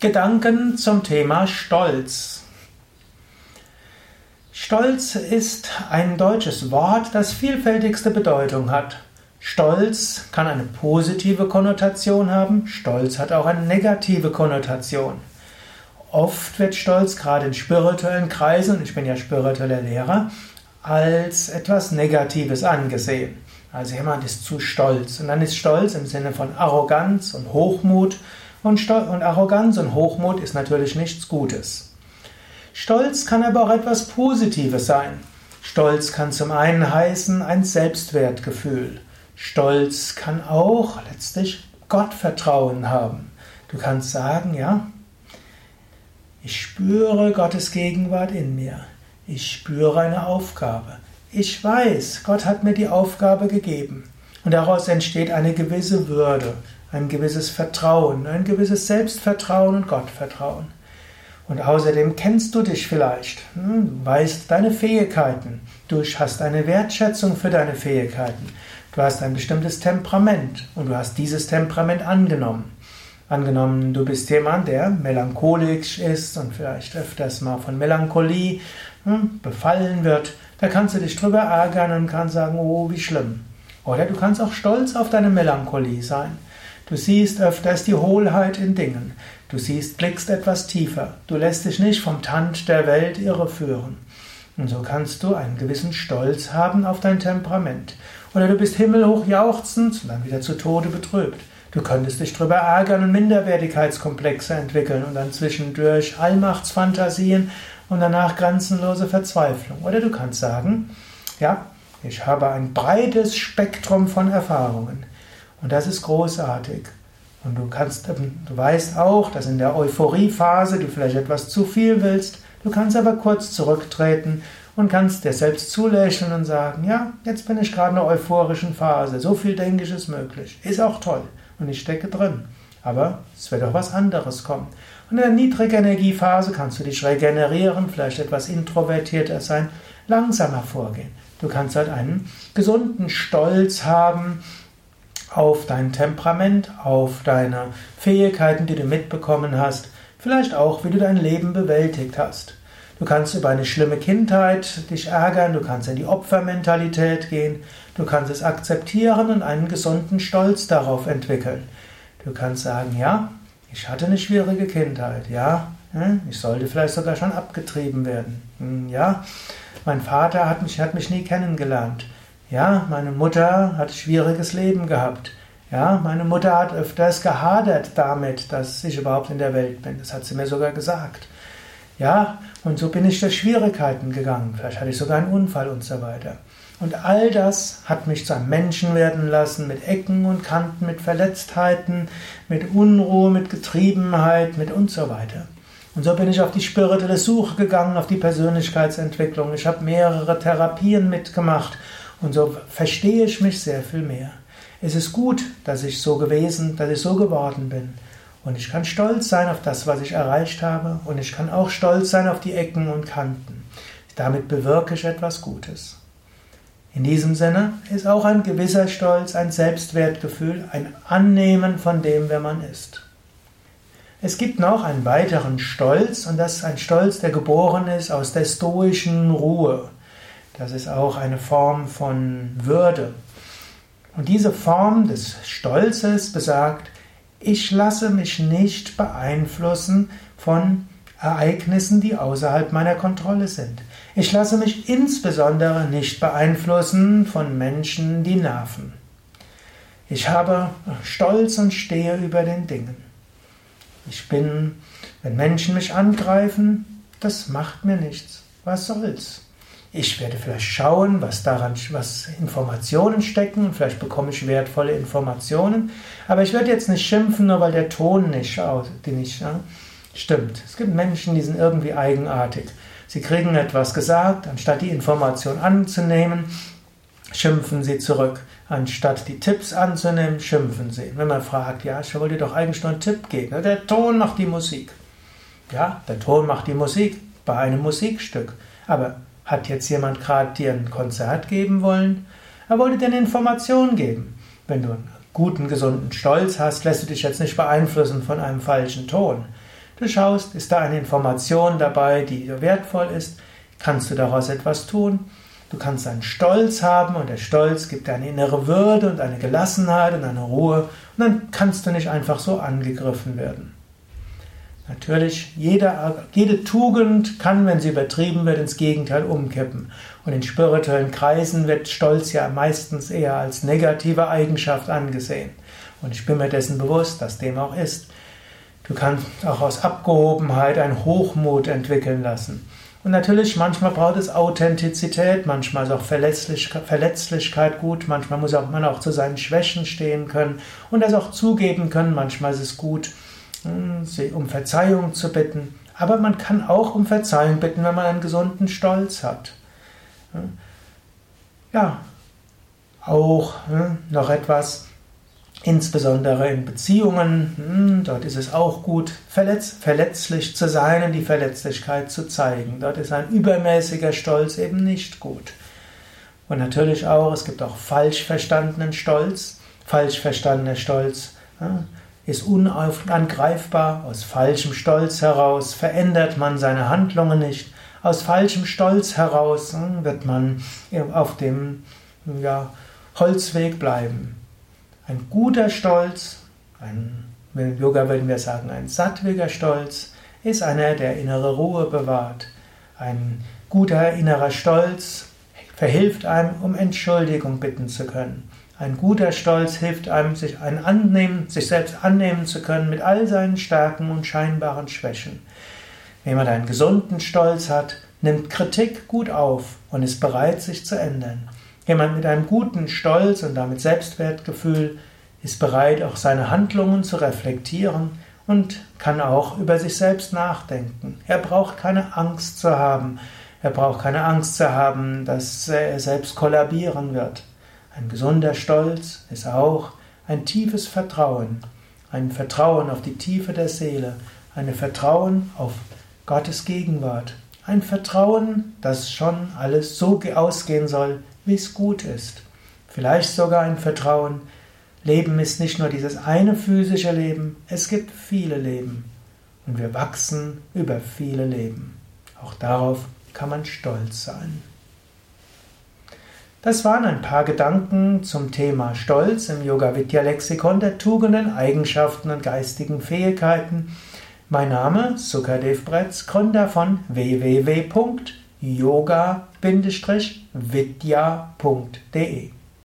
Gedanken zum Thema Stolz. Stolz ist ein deutsches Wort, das vielfältigste Bedeutung hat. Stolz kann eine positive Konnotation haben, Stolz hat auch eine negative Konnotation. Oft wird Stolz gerade in spirituellen Kreisen, und ich bin ja spiritueller Lehrer, als etwas Negatives angesehen. Also jemand ist zu stolz. Und dann ist Stolz im Sinne von Arroganz und Hochmut und, und Arroganz und Hochmut ist natürlich nichts Gutes. Stolz kann aber auch etwas Positives sein. Stolz kann zum einen heißen ein Selbstwertgefühl. Stolz kann auch letztlich Gottvertrauen haben. Du kannst sagen, ja, ich spüre Gottes Gegenwart in mir. Ich spüre eine Aufgabe. Ich weiß, Gott hat mir die Aufgabe gegeben. Und daraus entsteht eine gewisse Würde ein gewisses Vertrauen, ein gewisses Selbstvertrauen und Gottvertrauen. Und außerdem kennst du dich vielleicht, hm, weißt deine Fähigkeiten, du hast eine Wertschätzung für deine Fähigkeiten, du hast ein bestimmtes Temperament und du hast dieses Temperament angenommen. Angenommen, du bist jemand, der melancholisch ist und vielleicht öfters mal von Melancholie hm, befallen wird, da kannst du dich drüber ärgern und kannst sagen, oh, wie schlimm. Oder du kannst auch stolz auf deine Melancholie sein. Du siehst öfters die Hohlheit in Dingen. Du siehst, blickst etwas tiefer. Du lässt dich nicht vom Tand der Welt irreführen. Und so kannst du einen gewissen Stolz haben auf dein Temperament. Oder du bist himmelhoch jauchzend und dann wieder zu Tode betrübt. Du könntest dich darüber ärgern und Minderwertigkeitskomplexe entwickeln und dann zwischendurch Allmachtsfantasien und danach grenzenlose Verzweiflung. Oder du kannst sagen, ja, ich habe ein breites Spektrum von Erfahrungen. Und das ist großartig. Und du kannst, du weißt auch, dass in der Euphoriephase du vielleicht etwas zu viel willst. Du kannst aber kurz zurücktreten und kannst dir selbst zulächeln und sagen, ja, jetzt bin ich gerade in einer euphorischen Phase. So viel denke ich ist möglich. Ist auch toll. Und ich stecke drin. Aber es wird auch was anderes kommen. Und in der Niedrigenergiephase kannst du dich regenerieren, vielleicht etwas introvertierter sein, langsamer vorgehen. Du kannst halt einen gesunden Stolz haben auf dein Temperament, auf deine Fähigkeiten, die du mitbekommen hast, vielleicht auch, wie du dein Leben bewältigt hast. Du kannst über eine schlimme Kindheit dich ärgern, du kannst in die Opfermentalität gehen, du kannst es akzeptieren und einen gesunden Stolz darauf entwickeln. Du kannst sagen, ja, ich hatte eine schwierige Kindheit, ja, hm, ich sollte vielleicht sogar schon abgetrieben werden, hm, ja, mein Vater hat mich, hat mich nie kennengelernt. Ja, meine Mutter hat schwieriges Leben gehabt. Ja, meine Mutter hat öfters gehadert damit, dass ich überhaupt in der Welt bin. Das hat sie mir sogar gesagt. Ja, und so bin ich durch Schwierigkeiten gegangen. Vielleicht hatte ich sogar einen Unfall und so weiter. Und all das hat mich zu einem Menschen werden lassen, mit Ecken und Kanten, mit Verletztheiten, mit Unruhe, mit Getriebenheit, mit und so weiter. Und so bin ich auf die spirituelle Suche gegangen, auf die Persönlichkeitsentwicklung. Ich habe mehrere Therapien mitgemacht und so verstehe ich mich sehr viel mehr. Es ist gut, dass ich so gewesen, dass ich so geworden bin. Und ich kann stolz sein auf das, was ich erreicht habe. Und ich kann auch stolz sein auf die Ecken und Kanten. Damit bewirke ich etwas Gutes. In diesem Sinne ist auch ein gewisser Stolz, ein Selbstwertgefühl, ein Annehmen von dem, wer man ist. Es gibt noch einen weiteren Stolz, und das ist ein Stolz, der geboren ist aus der stoischen Ruhe. Das ist auch eine Form von Würde. Und diese Form des Stolzes besagt, ich lasse mich nicht beeinflussen von Ereignissen, die außerhalb meiner Kontrolle sind. Ich lasse mich insbesondere nicht beeinflussen von Menschen, die nerven. Ich habe Stolz und stehe über den Dingen. Ich bin, wenn Menschen mich angreifen, das macht mir nichts. Was soll's? Ich werde vielleicht schauen, was daran, was Informationen stecken vielleicht bekomme ich wertvolle Informationen. Aber ich werde jetzt nicht schimpfen, nur weil der Ton nicht, die nicht ja, stimmt. Es gibt Menschen, die sind irgendwie eigenartig. Sie kriegen etwas gesagt, anstatt die Information anzunehmen, schimpfen sie zurück. Anstatt die Tipps anzunehmen, schimpfen sie. Wenn man fragt, ja, ich wollte dir doch eigentlich nur einen Tipp geben. Der Ton macht die Musik. Ja, der Ton macht die Musik bei einem Musikstück. Aber hat jetzt jemand gerade dir ein Konzert geben wollen? Er wollte dir eine Information geben. Wenn du einen guten, gesunden Stolz hast, lässt du dich jetzt nicht beeinflussen von einem falschen Ton. Du schaust, ist da eine Information dabei, die wertvoll ist? Kannst du daraus etwas tun? Du kannst einen Stolz haben und der Stolz gibt dir eine innere Würde und eine Gelassenheit und eine Ruhe und dann kannst du nicht einfach so angegriffen werden. Natürlich, jede, jede Tugend kann, wenn sie übertrieben wird, ins Gegenteil umkippen. Und in spirituellen Kreisen wird Stolz ja meistens eher als negative Eigenschaft angesehen. Und ich bin mir dessen bewusst, dass dem auch ist. Du kannst auch aus Abgehobenheit ein Hochmut entwickeln lassen. Und natürlich, manchmal braucht es Authentizität, manchmal ist auch Verletzlichkeit, Verletzlichkeit gut, manchmal muss man auch zu seinen Schwächen stehen können und das auch zugeben können. Manchmal ist es gut, um Verzeihung zu bitten. Aber man kann auch um Verzeihung bitten, wenn man einen gesunden Stolz hat. Ja, auch hm, noch etwas, Insbesondere in Beziehungen, hm, dort ist es auch gut, verletz, verletzlich zu sein und die Verletzlichkeit zu zeigen. Dort ist ein übermäßiger Stolz eben nicht gut. Und natürlich auch, es gibt auch falsch verstandenen Stolz. Falsch verstandener Stolz ja, ist unangreifbar. Aus falschem Stolz heraus verändert man seine Handlungen nicht. Aus falschem Stolz heraus hm, wird man auf dem ja, Holzweg bleiben. Ein guter Stolz, ein, im Yoga würden wir sagen, ein sattwiger Stolz, ist einer, der innere Ruhe bewahrt. Ein guter innerer Stolz verhilft einem, um Entschuldigung bitten zu können. Ein guter Stolz hilft einem, sich, ein annehmen, sich selbst annehmen zu können mit all seinen Stärken und scheinbaren Schwächen. Wenn man einen gesunden Stolz hat, nimmt Kritik gut auf und ist bereit, sich zu ändern. Jemand mit einem guten Stolz und damit Selbstwertgefühl ist bereit, auch seine Handlungen zu reflektieren und kann auch über sich selbst nachdenken. Er braucht keine Angst zu haben. Er braucht keine Angst zu haben, dass er selbst kollabieren wird. Ein gesunder Stolz ist auch ein tiefes Vertrauen. Ein Vertrauen auf die Tiefe der Seele. Ein Vertrauen auf Gottes Gegenwart. Ein Vertrauen, dass schon alles so ausgehen soll, wie es gut ist. Vielleicht sogar ein Vertrauen, Leben ist nicht nur dieses eine physische Leben, es gibt viele Leben. Und wir wachsen über viele Leben. Auch darauf kann man stolz sein. Das waren ein paar Gedanken zum Thema Stolz im Yoga Vidya Lexikon der Tugenden, Eigenschaften und geistigen Fähigkeiten. Mein Name Sukadev Bretz, Gründer von www.yoga yoga-vidya.de